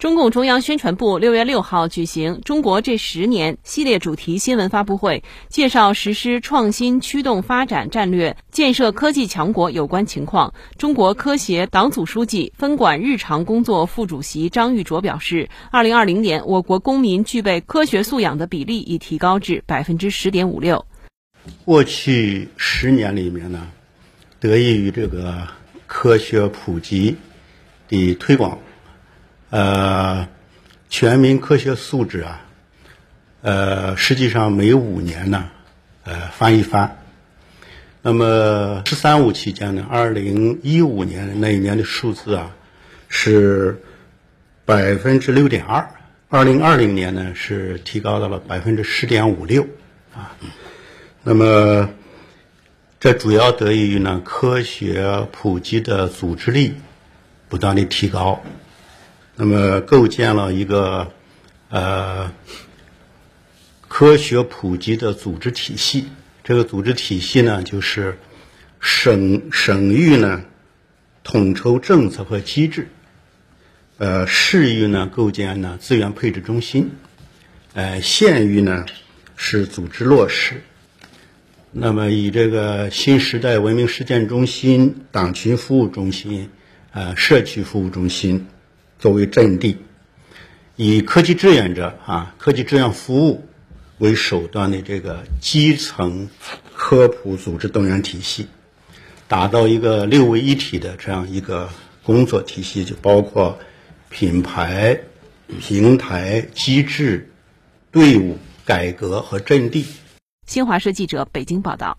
中共中央宣传部六月六号举行“中国这十年”系列主题新闻发布会，介绍实施创新驱动发展战略、建设科技强国有关情况。中国科协党组书记、分管日常工作副主席张玉卓表示，二零二零年我国公民具备科学素养的比例已提高至百分之十点五六。过去十年里面呢，得益于这个科学普及的推广。呃，全民科学素质啊，呃，实际上每五年呢，呃，翻一番。那么“十三五”期间呢，二零一五年那一年的数字啊，是百分之六点二；二零二零年呢，是提高到了百分之十点五六啊。那么，这主要得益于呢科学普及的组织力不断的提高。那么，构建了一个呃科学普及的组织体系。这个组织体系呢，就是省省域呢统筹政策和机制，呃市域呢构建呢资源配置中心，呃县域呢是组织落实。那么，以这个新时代文明实践中心、党群服务中心、呃社区服务中心。作为阵地，以科技志愿者啊、科技志愿服务为手段的这个基层科普组织动员体系，打造一个六位一体的这样一个工作体系，就包括品牌、平台、机制、队伍、改革和阵地。新华社记者北京报道。